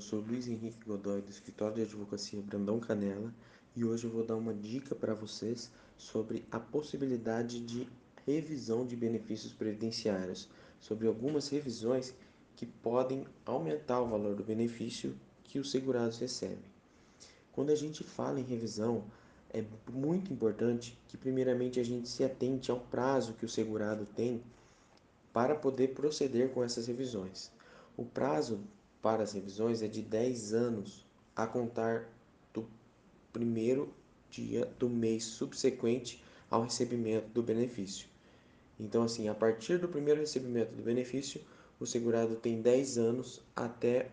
Eu sou Luiz Henrique Godoy, do escritório de advocacia Brandão Canela, e hoje eu vou dar uma dica para vocês sobre a possibilidade de revisão de benefícios previdenciários, sobre algumas revisões que podem aumentar o valor do benefício que os segurados recebem. Quando a gente fala em revisão, é muito importante que primeiramente a gente se atente ao prazo que o segurado tem para poder proceder com essas revisões. O prazo para as revisões é de 10 anos a contar do primeiro dia do mês subsequente ao recebimento do benefício. Então, assim, a partir do primeiro recebimento do benefício, o segurado tem 10 anos até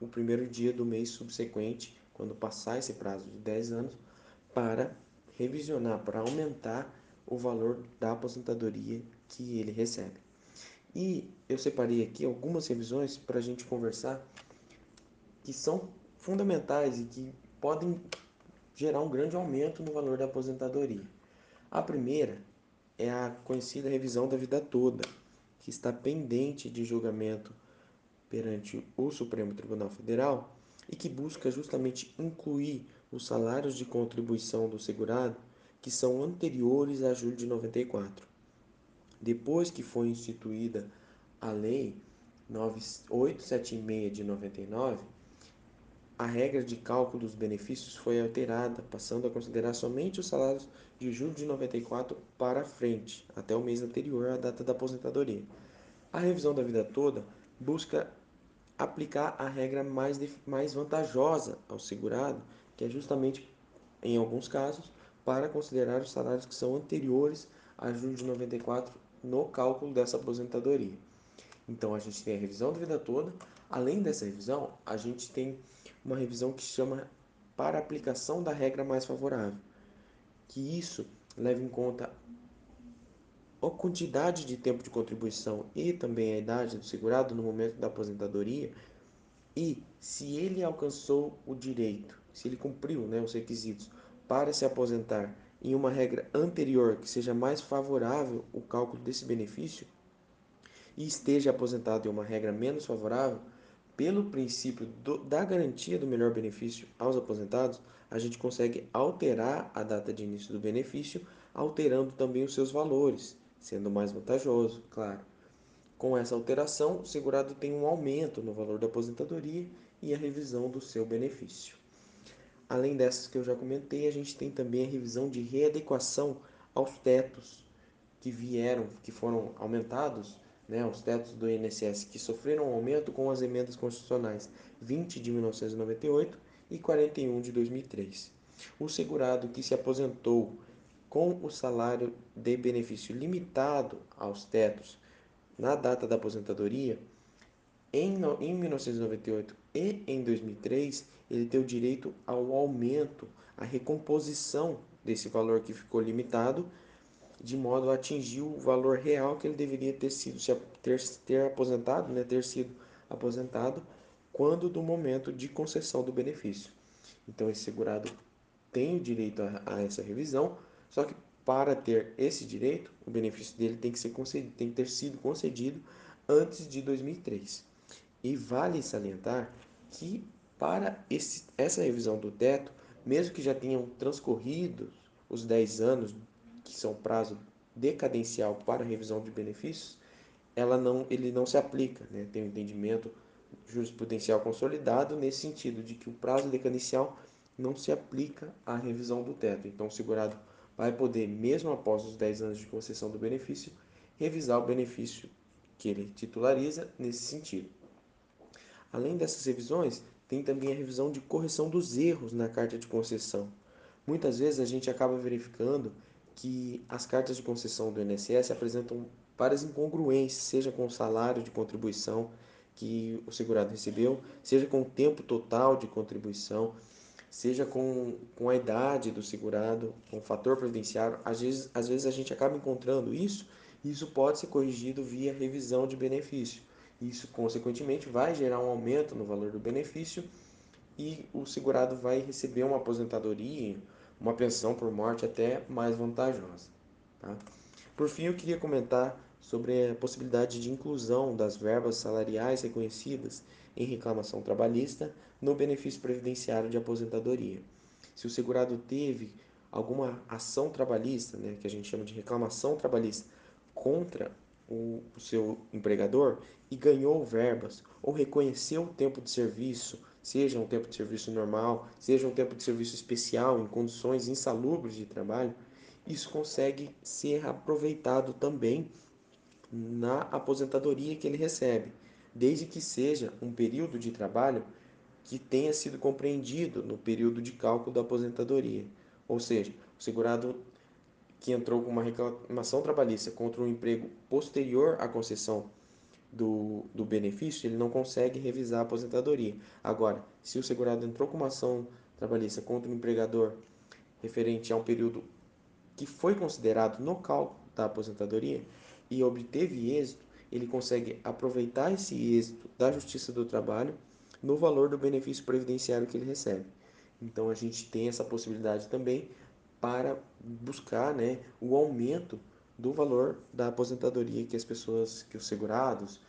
o primeiro dia do mês subsequente, quando passar esse prazo de 10 anos, para revisionar, para aumentar o valor da aposentadoria que ele recebe. E eu separei aqui algumas revisões para a gente conversar que são fundamentais e que podem gerar um grande aumento no valor da aposentadoria. A primeira é a conhecida revisão da vida toda, que está pendente de julgamento perante o Supremo Tribunal Federal e que busca justamente incluir os salários de contribuição do segurado que são anteriores a julho de 94. Depois que foi instituída a Lei 876 de 99, a regra de cálculo dos benefícios foi alterada, passando a considerar somente os salários de julho de 94 para frente, até o mês anterior à data da aposentadoria. A revisão da vida toda busca aplicar a regra mais, mais vantajosa ao segurado, que é justamente, em alguns casos, para considerar os salários que são anteriores a julho de 94 no cálculo dessa aposentadoria. Então a gente tem a revisão da vida toda. Além dessa revisão, a gente tem uma revisão que chama para aplicação da regra mais favorável, que isso leva em conta a quantidade de tempo de contribuição e também a idade do segurado no momento da aposentadoria e se ele alcançou o direito, se ele cumpriu né, os requisitos para se aposentar em uma regra anterior que seja mais favorável o cálculo desse benefício e esteja aposentado em uma regra menos favorável, pelo princípio do, da garantia do melhor benefício aos aposentados, a gente consegue alterar a data de início do benefício, alterando também os seus valores, sendo mais vantajoso, claro. Com essa alteração, o segurado tem um aumento no valor da aposentadoria e a revisão do seu benefício. Além dessas que eu já comentei, a gente tem também a revisão de readequação aos tetos que vieram, que foram aumentados, né, os tetos do INSS que sofreram um aumento com as emendas constitucionais 20 de 1998 e 41 de 2003. O segurado que se aposentou com o salário de benefício limitado aos tetos na data da aposentadoria, em, em 1998 e em 2003, ele tem o direito ao aumento, à recomposição desse valor que ficou limitado, de modo a atingir o valor real que ele deveria ter sido ter, ter aposentado, né, ter sido aposentado quando do momento de concessão do benefício. Então esse segurado tem o direito a, a essa revisão, só que para ter esse direito, o benefício dele tem que, ser concedido, tem que ter sido concedido antes de 2003. E vale salientar que para esse, essa revisão do teto, mesmo que já tenham transcorrido os 10 anos, que são prazo decadencial para revisão de benefícios, ela não, ele não se aplica, né? tem um entendimento jurisprudencial consolidado nesse sentido, de que o prazo decadencial não se aplica à revisão do teto. Então, o segurado vai poder, mesmo após os 10 anos de concessão do benefício, revisar o benefício que ele titulariza nesse sentido. Além dessas revisões, tem também a revisão de correção dos erros na carta de concessão. Muitas vezes a gente acaba verificando que as cartas de concessão do INSS apresentam várias incongruências, seja com o salário de contribuição que o segurado recebeu, seja com o tempo total de contribuição, seja com, com a idade do segurado, com o fator previdenciário. Às vezes, às vezes a gente acaba encontrando isso e isso pode ser corrigido via revisão de benefício. Isso, consequentemente, vai gerar um aumento no valor do benefício e o segurado vai receber uma aposentadoria, uma pensão por morte até mais vantajosa. Tá? Por fim, eu queria comentar sobre a possibilidade de inclusão das verbas salariais reconhecidas em reclamação trabalhista no benefício previdenciário de aposentadoria. Se o segurado teve alguma ação trabalhista, né, que a gente chama de reclamação trabalhista, contra o, seu empregador e ganhou verbas ou reconheceu o tempo de serviço, seja um tempo de serviço normal, seja um tempo de serviço especial em condições insalubres de trabalho, isso consegue ser aproveitado também na aposentadoria que ele recebe, desde que seja um período de trabalho que tenha sido compreendido no período de cálculo da aposentadoria. Ou seja, o segurado que entrou com uma reclamação trabalhista contra um emprego posterior à concessão do, do benefício, ele não consegue revisar a aposentadoria. Agora, se o segurado entrou com uma ação trabalhista contra um empregador referente a um período que foi considerado no cálculo da aposentadoria e obteve êxito, ele consegue aproveitar esse êxito da Justiça do Trabalho no valor do benefício previdenciário que ele recebe. Então a gente tem essa possibilidade também para buscar né, o aumento do valor da aposentadoria que as pessoas, que os segurados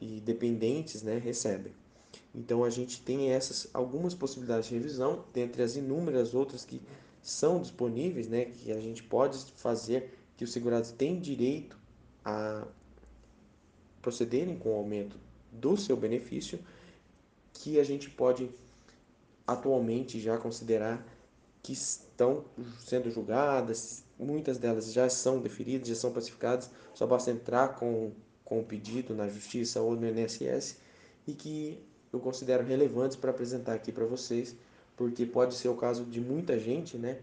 e dependentes né, recebem. Então a gente tem essas algumas possibilidades de revisão, dentre as inúmeras outras que são disponíveis, né, que a gente pode fazer, que os segurados têm direito a procederem com o aumento do seu benefício, que a gente pode atualmente já considerar que estão sendo julgadas, muitas delas já são deferidas, já são pacificadas, só basta entrar com, com o pedido na justiça ou no INSS e que eu considero relevantes para apresentar aqui para vocês, porque pode ser o caso de muita gente, né?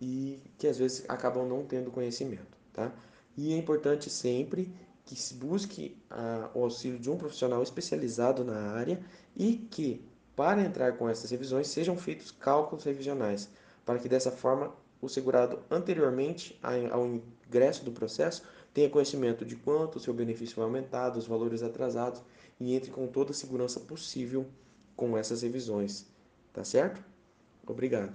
E que às vezes acabam não tendo conhecimento, tá? E é importante sempre que se busque a, o auxílio de um profissional especializado na área e que, para entrar com essas revisões, sejam feitos cálculos revisionais, para que dessa forma o segurado anteriormente ao ingresso do processo tenha conhecimento de quanto o seu benefício vai aumentar, dos valores atrasados e entre com toda a segurança possível com essas revisões. Tá certo? Obrigado.